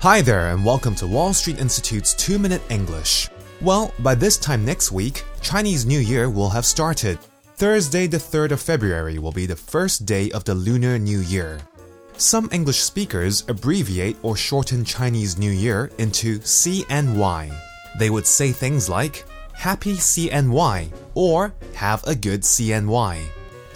Hi there, and welcome to Wall Street Institute's 2 Minute English. Well, by this time next week, Chinese New Year will have started. Thursday, the 3rd of February, will be the first day of the Lunar New Year. Some English speakers abbreviate or shorten Chinese New Year into CNY. They would say things like, Happy CNY or Have a good CNY.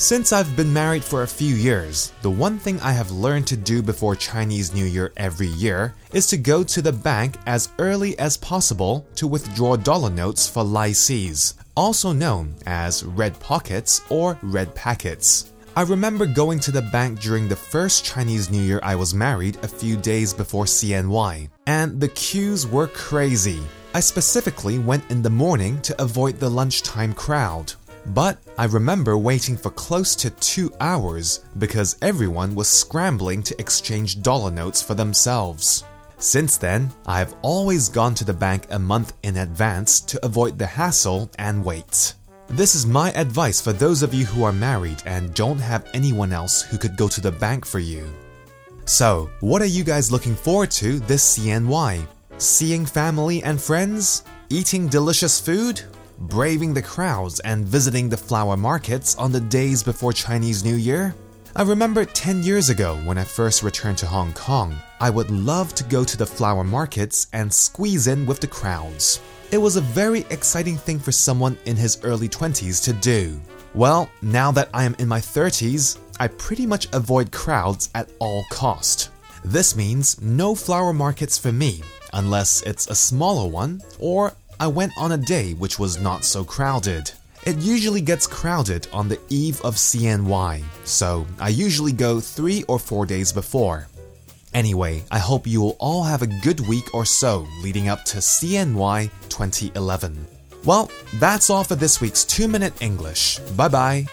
Since I've been married for a few years, the one thing I have learned to do before Chinese New Year every year is to go to the bank as early as possible to withdraw dollar notes for lai see, also known as red pockets or red packets. I remember going to the bank during the first Chinese New Year I was married a few days before CNY, and the queues were crazy. I specifically went in the morning to avoid the lunchtime crowd. But I remember waiting for close to two hours because everyone was scrambling to exchange dollar notes for themselves. Since then, I have always gone to the bank a month in advance to avoid the hassle and wait. This is my advice for those of you who are married and don't have anyone else who could go to the bank for you. So, what are you guys looking forward to this CNY? Seeing family and friends? Eating delicious food? Braving the crowds and visiting the flower markets on the days before Chinese New Year? I remember 10 years ago when I first returned to Hong Kong, I would love to go to the flower markets and squeeze in with the crowds. It was a very exciting thing for someone in his early 20s to do. Well, now that I am in my 30s, I pretty much avoid crowds at all cost. This means no flower markets for me, unless it's a smaller one, or I went on a day which was not so crowded. It usually gets crowded on the eve of CNY, so I usually go three or four days before. Anyway, I hope you will all have a good week or so leading up to CNY 2011. Well, that's all for this week's 2 Minute English. Bye bye.